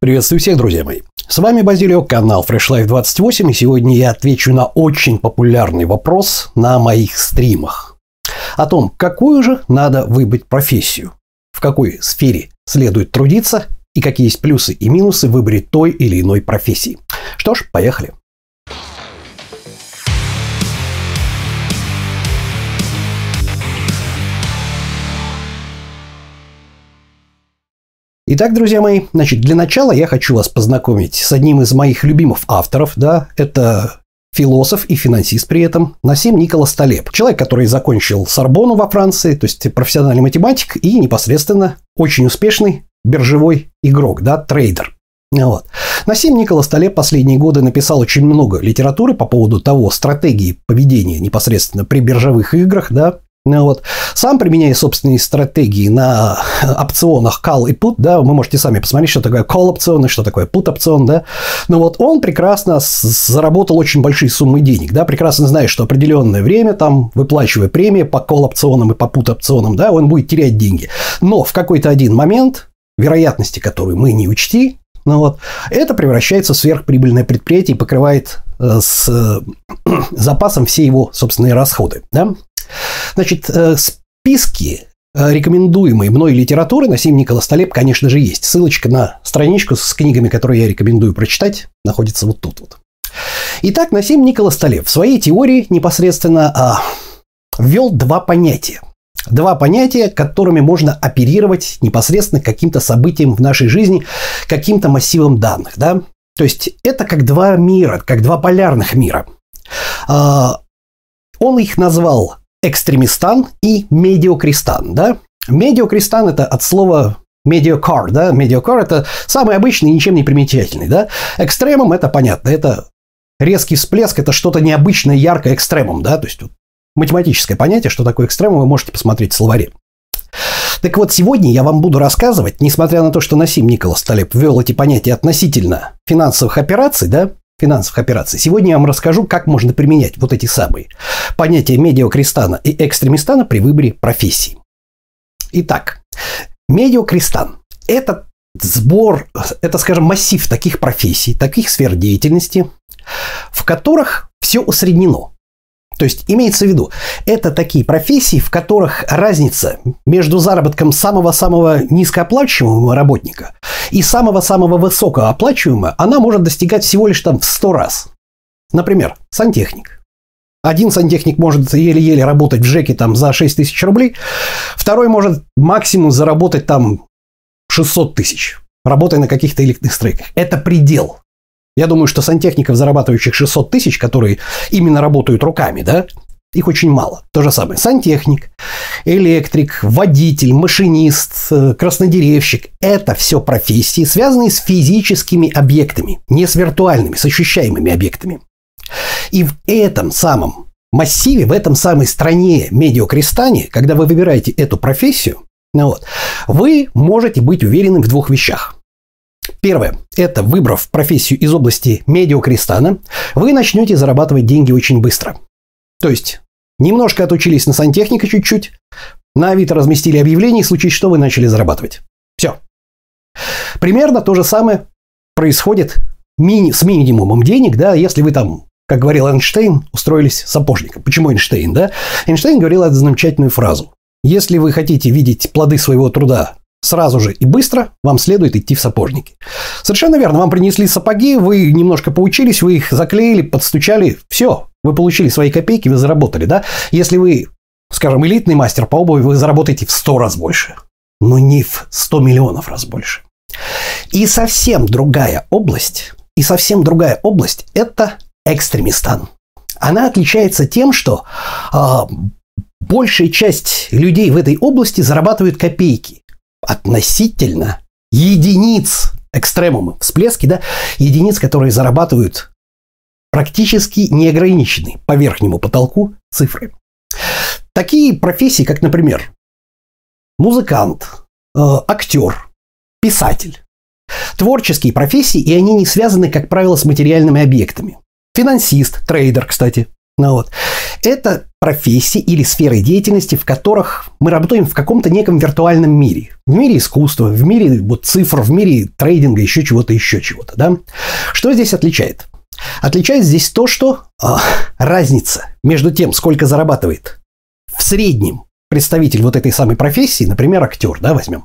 Приветствую всех, друзья мои. С вами Базилио, канал Fresh Life 28, и сегодня я отвечу на очень популярный вопрос на моих стримах. О том, какую же надо выбрать профессию, в какой сфере следует трудиться и какие есть плюсы и минусы в выборе той или иной профессии. Что ж, поехали. Итак, друзья мои, значит, для начала я хочу вас познакомить с одним из моих любимых авторов, да, это философ и финансист при этом, Насим Николас Талеб. Человек, который закончил Сорбону во Франции, то есть профессиональный математик и непосредственно очень успешный биржевой игрок, да, трейдер. Вот. Насим Николас Талеб последние годы написал очень много литературы по поводу того стратегии поведения непосредственно при биржевых играх, да, вот. Сам применяя собственные стратегии на опционах call и put, да, вы можете сами посмотреть, что такое call опцион и что такое put опцион, да. Но вот он прекрасно заработал очень большие суммы денег, да, прекрасно знает, что определенное время, там, выплачивая премии по call опционам и по put опционам, да, он будет терять деньги. Но в какой-то один момент вероятности, которые мы не учти, ну вот, это превращается в сверхприбыльное предприятие и покрывает э, с э, запасом все его собственные расходы. Да? Значит, э, списки э, рекомендуемой мной литературы на Сим Николас Талеб, конечно же, есть. Ссылочка на страничку с книгами, которые я рекомендую прочитать, находится вот тут вот. Итак, Насим Николас Талеб в своей теории непосредственно а, ввел два понятия. Два понятия, которыми можно оперировать непосредственно каким-то событием в нашей жизни, каким-то массивом данных. Да? То есть это как два мира, как два полярных мира. А, он их назвал Extremistan и Mediocristan, да? Mediocristan – это от слова mediocre, да? Mediocre – это самый обычный, ничем не примечательный, да? Экстремум – это понятно, это резкий всплеск, это что-то необычное, яркое экстремум, да? То есть вот, математическое понятие, что такое экстремум, вы можете посмотреть в словаре. Так вот, сегодня я вам буду рассказывать, несмотря на то, что Насим Николас Талеб ввел эти понятия относительно финансовых операций, да, финансовых операций. Сегодня я вам расскажу, как можно применять вот эти самые понятия медиокристана и экстремистана при выборе профессии. Итак, медиокристан – это сбор, это, скажем, массив таких профессий, таких сфер деятельности, в которых все усреднено. То есть имеется в виду, это такие профессии, в которых разница между заработком самого-самого низкооплачиваемого работника и самого-самого высокооплачиваемого, она может достигать всего лишь там в 100 раз. Например, сантехник. Один сантехник может еле-еле работать в ЖЭКе там за 6 тысяч рублей, второй может максимум заработать там 600 тысяч, работая на каких-то элитных стройках. Это предел. Я думаю, что сантехников, зарабатывающих 600 тысяч, которые именно работают руками, да, их очень мало. То же самое. Сантехник, электрик, водитель, машинист, э, краснодеревщик – это все профессии, связанные с физическими объектами, не с виртуальными, с ощущаемыми объектами. И в этом самом массиве, в этом самой стране медиакрестане, когда вы выбираете эту профессию, ну вот, вы можете быть уверены в двух вещах. Первое. Это выбрав профессию из области медиакрестана, вы начнете зарабатывать деньги очень быстро. То есть, немножко отучились на сантехника чуть-чуть, на Авито разместили объявление, и случись что, вы начали зарабатывать. Все. Примерно то же самое происходит мини, с минимумом денег, да, если вы там, как говорил Эйнштейн, устроились сапожником. Почему Эйнштейн, да? Эйнштейн говорил эту замечательную фразу. Если вы хотите видеть плоды своего труда сразу же и быстро вам следует идти в сапожники. Совершенно верно. Вам принесли сапоги, вы немножко поучились, вы их заклеили, подстучали. Все, вы получили свои копейки, вы заработали, да? Если вы, скажем, элитный мастер по обуви, вы заработаете в 100 раз больше. Но не в 100 миллионов раз больше. И совсем другая область, и совсем другая область – это экстремистан. Она отличается тем, что э, большая часть людей в этой области зарабатывают копейки относительно единиц экстремумы, всплески, да, единиц, которые зарабатывают практически неограниченные по верхнему потолку цифры. Такие профессии, как, например, музыкант, э, актер, писатель. Творческие профессии, и они не связаны, как правило, с материальными объектами. Финансист, трейдер, кстати. Ну вот. Это профессии или сферы деятельности, в которых мы работаем в каком-то неком виртуальном мире. В мире искусства, в мире вот, цифр, в мире трейдинга, еще чего-то, еще чего-то. Да? Что здесь отличает? Отличает здесь то, что э, разница между тем, сколько зарабатывает в среднем представитель вот этой самой профессии, например, актер, да, возьмем,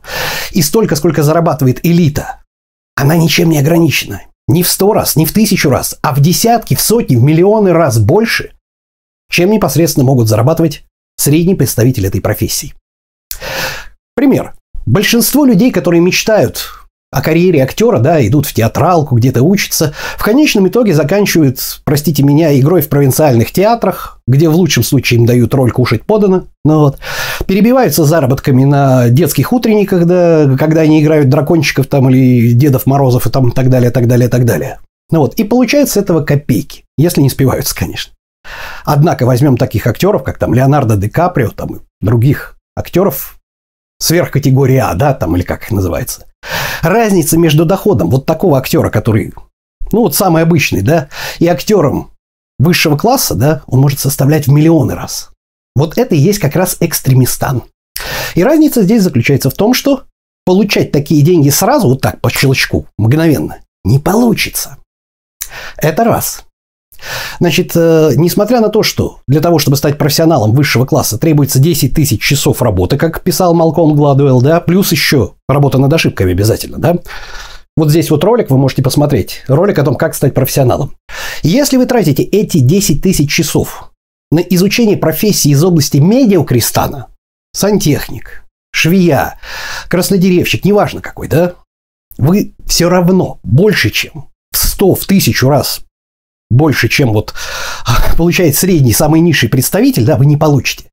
и столько, сколько зарабатывает элита, она ничем не ограничена. Не в сто раз, не в тысячу раз, а в десятки, в сотни, в миллионы раз больше, чем непосредственно могут зарабатывать средний представитель этой профессии. Пример. Большинство людей, которые мечтают о карьере актера, да, идут в театралку, где-то учатся, в конечном итоге заканчивают, простите меня, игрой в провинциальных театрах, где в лучшем случае им дают роль кушать подано, ну вот, перебиваются заработками на детских утренниках, да, когда они играют дракончиков там или Дедов Морозов и там так далее, так далее, так далее. Ну вот, и получается с этого копейки, если не спиваются, конечно. Однако возьмем таких актеров, как там Леонардо Ди Каприо, там и других актеров сверхкатегории А, да, там или как их называется. Разница между доходом вот такого актера, который, ну вот самый обычный, да, и актером высшего класса, да, он может составлять в миллионы раз. Вот это и есть как раз экстремистан. И разница здесь заключается в том, что получать такие деньги сразу, вот так, по щелчку, мгновенно, не получится. Это раз. Значит, э, несмотря на то, что для того, чтобы стать профессионалом высшего класса, требуется 10 тысяч часов работы, как писал Малком Гладуэлл, да, плюс еще работа над ошибками обязательно, да, вот здесь вот ролик вы можете посмотреть. Ролик о том, как стать профессионалом. Если вы тратите эти 10 тысяч часов на изучение профессии из области медиакрестана, сантехник, швея, краснодеревщик, неважно какой, да, вы все равно больше, чем в 100, в тысячу раз больше, чем вот получает средний, самый низший представитель, да, вы не получите.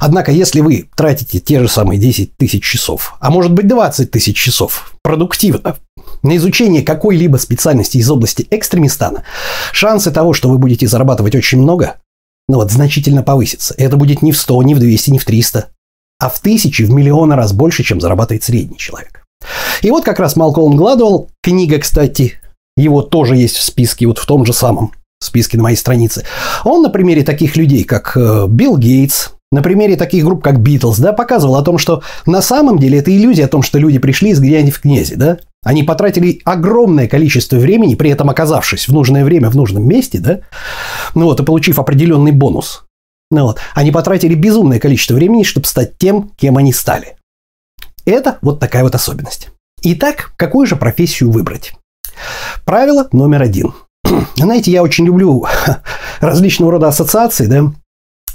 Однако, если вы тратите те же самые 10 тысяч часов, а может быть 20 тысяч часов продуктивно на изучение какой-либо специальности из области экстремистана, шансы того, что вы будете зарабатывать очень много, ну вот значительно повысятся. Это будет не в 100, не в 200, не в 300, а в тысячи, в миллионы раз больше, чем зарабатывает средний человек. И вот как раз Малкольм Гладуэлл, книга, кстати, его тоже есть в списке, вот в том же самом списке на моей странице. Он на примере таких людей, как э, Билл Гейтс, на примере таких групп, как Битлз, да, показывал о том, что на самом деле это иллюзия о том, что люди пришли из где-нибудь в князи, да. Они потратили огромное количество времени, при этом оказавшись в нужное время в нужном месте, да, ну вот, и получив определенный бонус. Ну вот, они потратили безумное количество времени, чтобы стать тем, кем они стали. Это вот такая вот особенность. Итак, какую же профессию выбрать? Правило номер один. Знаете, я очень люблю различного рода ассоциации, да,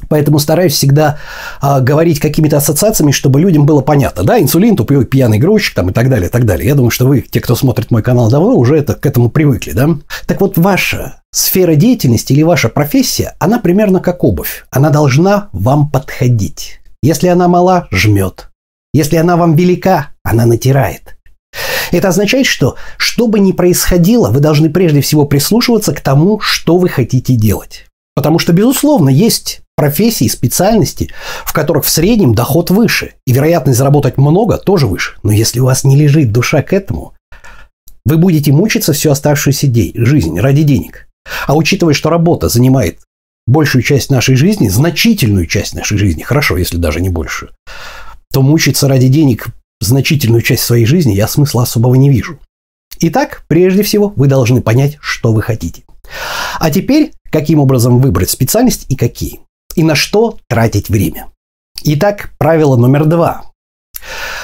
Поэтому стараюсь всегда а, говорить какими-то ассоциациями, чтобы людям было понятно. Да, инсулин, тупой пьяный грузчик там, и так далее, и так далее. Я думаю, что вы, те, кто смотрит мой канал давно, уже это, к этому привыкли. Да? Так вот, ваша сфера деятельности или ваша профессия, она примерно как обувь. Она должна вам подходить. Если она мала, жмет. Если она вам велика, она натирает. Это означает, что что бы ни происходило, вы должны прежде всего прислушиваться к тому, что вы хотите делать. Потому что, безусловно, есть профессии, специальности, в которых в среднем доход выше, и вероятность заработать много тоже выше. Но если у вас не лежит душа к этому, вы будете мучиться всю оставшуюся день, жизнь ради денег. А учитывая, что работа занимает большую часть нашей жизни, значительную часть нашей жизни, хорошо, если даже не большую, то мучиться ради денег значительную часть своей жизни я смысла особого не вижу. Итак, прежде всего, вы должны понять, что вы хотите. А теперь, каким образом выбрать специальность и какие? И на что тратить время? Итак, правило номер два.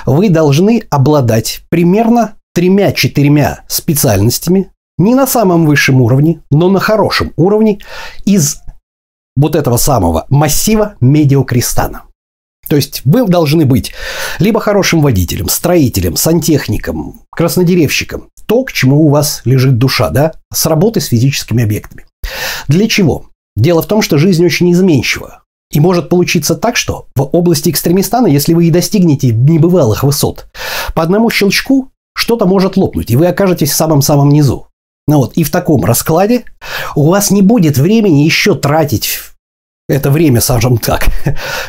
Вы должны обладать примерно тремя-четырьмя специальностями, не на самом высшем уровне, но на хорошем уровне из вот этого самого массива медиокрестана. То есть вы должны быть либо хорошим водителем, строителем, сантехником, краснодеревщиком. То, к чему у вас лежит душа, да, с работы с физическими объектами. Для чего? Дело в том, что жизнь очень изменчива. И может получиться так, что в области экстремистана, если вы и достигнете небывалых высот, по одному щелчку что-то может лопнуть, и вы окажетесь в самом-самом низу. Ну вот, и в таком раскладе у вас не будет времени еще тратить это время, скажем так,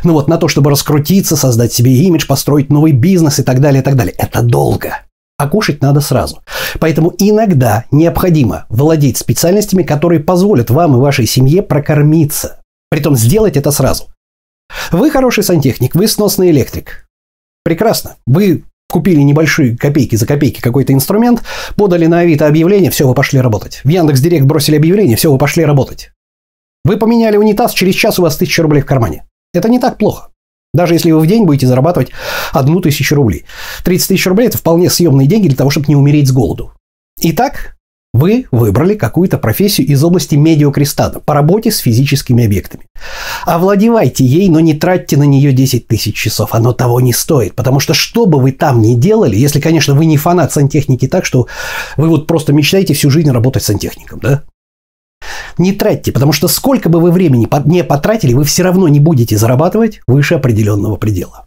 ну вот на то, чтобы раскрутиться, создать себе имидж, построить новый бизнес и так далее, и так далее. Это долго. А кушать надо сразу. Поэтому иногда необходимо владеть специальностями, которые позволят вам и вашей семье прокормиться. Притом сделать это сразу. Вы хороший сантехник, вы сносный электрик. Прекрасно. Вы купили небольшие копейки за копейки какой-то инструмент, подали на Авито объявление, все, вы пошли работать. В Яндекс Директ бросили объявление, все, вы пошли работать. Вы поменяли унитаз, через час у вас тысяча рублей в кармане. Это не так плохо. Даже если вы в день будете зарабатывать одну тысячу рублей. 30 тысяч рублей – это вполне съемные деньги для того, чтобы не умереть с голоду. Итак, вы выбрали какую-то профессию из области медиакрестана по работе с физическими объектами. Овладевайте ей, но не тратьте на нее 10 тысяч часов. Оно того не стоит. Потому что что бы вы там ни делали, если, конечно, вы не фанат сантехники так, что вы вот просто мечтаете всю жизнь работать сантехником, да? Не тратьте, потому что сколько бы вы времени не потратили, вы все равно не будете зарабатывать выше определенного предела.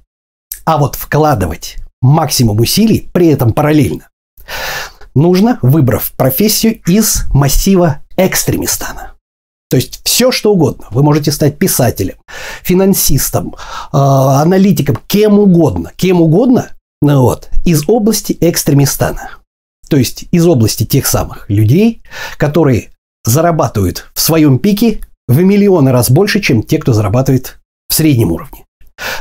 А вот вкладывать максимум усилий при этом параллельно нужно, выбрав профессию из массива экстремистана. То есть все, что угодно. Вы можете стать писателем, финансистом, э, аналитиком, кем угодно. Кем угодно ну вот, из области экстремистана. То есть из области тех самых людей, которые зарабатывают в своем пике в миллионы раз больше, чем те, кто зарабатывает в среднем уровне.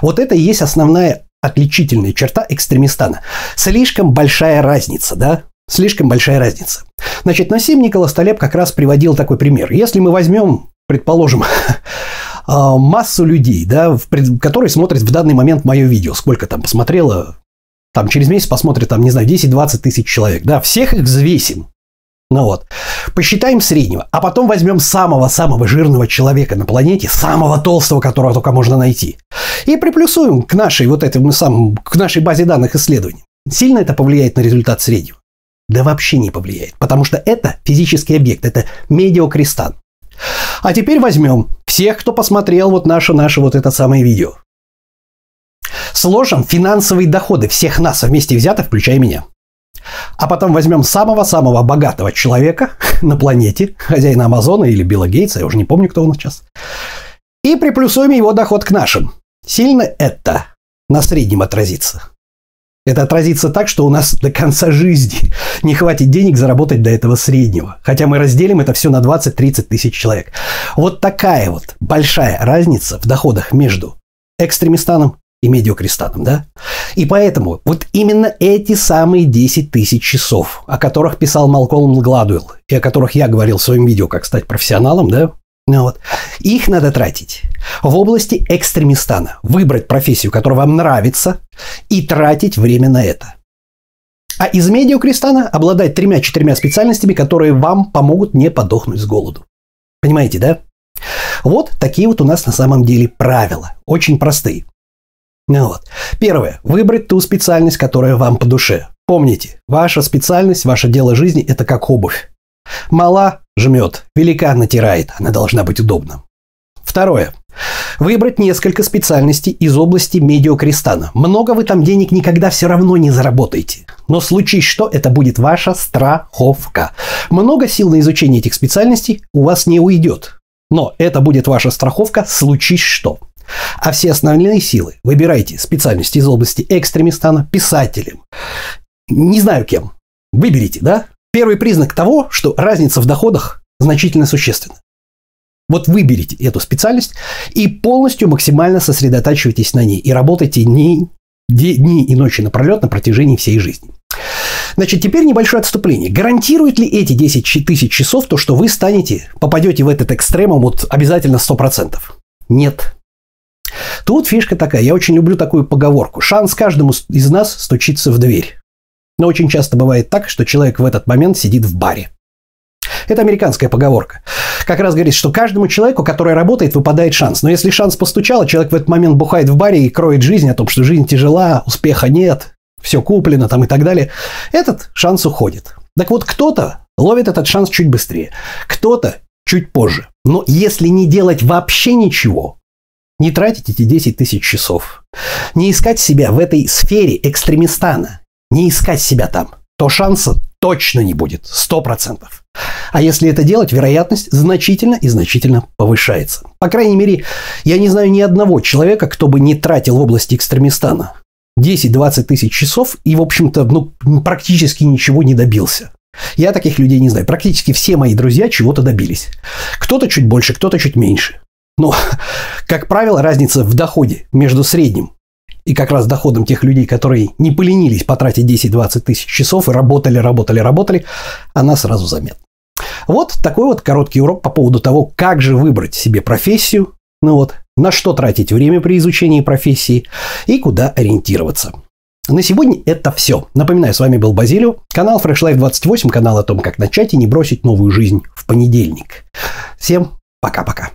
Вот это и есть основная отличительная черта экстремистана. Слишком большая разница, да? Слишком большая разница. Значит, Насим Николас Талеб как раз приводил такой пример. Если мы возьмем, предположим, а, массу людей, да, которые смотрят в данный момент мое видео, сколько там посмотрело, там через месяц посмотрит, там, не знаю, 10-20 тысяч человек, да, всех их взвесим, ну вот. Посчитаем среднего, а потом возьмем самого-самого жирного человека на планете, самого толстого, которого только можно найти, и приплюсуем к нашей вот этому самому, к нашей базе данных исследований. Сильно это повлияет на результат среднего? Да вообще не повлияет, потому что это физический объект, это медиакристан. А теперь возьмем всех, кто посмотрел вот наше, наше вот это самое видео. Сложим финансовые доходы всех нас вместе взятых, включая меня. А потом возьмем самого-самого богатого человека на планете, хозяина Амазона или Билла Гейтса, я уже не помню, кто он сейчас, и приплюсуем его доход к нашим. Сильно это на среднем отразится? Это отразится так, что у нас до конца жизни не хватит денег заработать до этого среднего. Хотя мы разделим это все на 20-30 тысяч человек. Вот такая вот большая разница в доходах между экстремистаном и медиакрестаном, да? И поэтому вот именно эти самые 10 тысяч часов, о которых писал Малколм Гладуэлл, и о которых я говорил в своем видео, как стать профессионалом, да, ну вот. Их надо тратить в области экстремистана. Выбрать профессию, которая вам нравится, и тратить время на это. А из медиакрестана обладать тремя-четырьмя специальностями, которые вам помогут не подохнуть с голоду. Понимаете, да? Вот такие вот у нас на самом деле правила. Очень простые. Ну вот. Первое. Выбрать ту специальность, которая вам по душе. Помните, ваша специальность, ваше дело жизни – это как обувь. Мала – жмет, велика – натирает, она должна быть удобна. Второе. Выбрать несколько специальностей из области медиакрестана. Много вы там денег никогда все равно не заработаете. Но случись что, это будет ваша страховка. Много сил на изучение этих специальностей у вас не уйдет. Но это будет ваша страховка, случись что. А все основные силы выбирайте специальности из области экстремистана, писателем, не знаю кем. Выберите, да? Первый признак того, что разница в доходах значительно существенна. Вот выберите эту специальность и полностью максимально сосредотачивайтесь на ней и работайте дни, дни и ночи напролет на протяжении всей жизни. Значит, теперь небольшое отступление. Гарантирует ли эти 10 тысяч часов то, что вы станете, попадете в этот экстремум вот обязательно 100%? Нет. Тут фишка такая, я очень люблю такую поговорку. Шанс каждому из нас стучится в дверь. Но очень часто бывает так, что человек в этот момент сидит в баре. Это американская поговорка. Как раз говорит, что каждому человеку, который работает, выпадает шанс. Но если шанс постучал, а человек в этот момент бухает в баре и кроет жизнь о том, что жизнь тяжела, успеха нет, все куплено там и так далее, этот шанс уходит. Так вот, кто-то ловит этот шанс чуть быстрее, кто-то чуть позже. Но если не делать вообще ничего, не тратить эти 10 тысяч часов, не искать себя в этой сфере экстремистана, не искать себя там, то шанса точно не будет, 100%. А если это делать, вероятность значительно и значительно повышается. По крайней мере, я не знаю ни одного человека, кто бы не тратил в области экстремистана 10-20 тысяч часов и, в общем-то, ну, практически ничего не добился. Я таких людей не знаю. Практически все мои друзья чего-то добились. Кто-то чуть больше, кто-то чуть меньше. Но, как правило, разница в доходе между средним и как раз доходом тех людей, которые не поленились потратить 10-20 тысяч часов и работали, работали, работали, она сразу заметна. Вот такой вот короткий урок по поводу того, как же выбрать себе профессию, ну вот, на что тратить время при изучении профессии и куда ориентироваться. На сегодня это все. Напоминаю, с вами был Базилио, канал Fresh Life 28, канал о том, как начать и не бросить новую жизнь в понедельник. Всем пока-пока.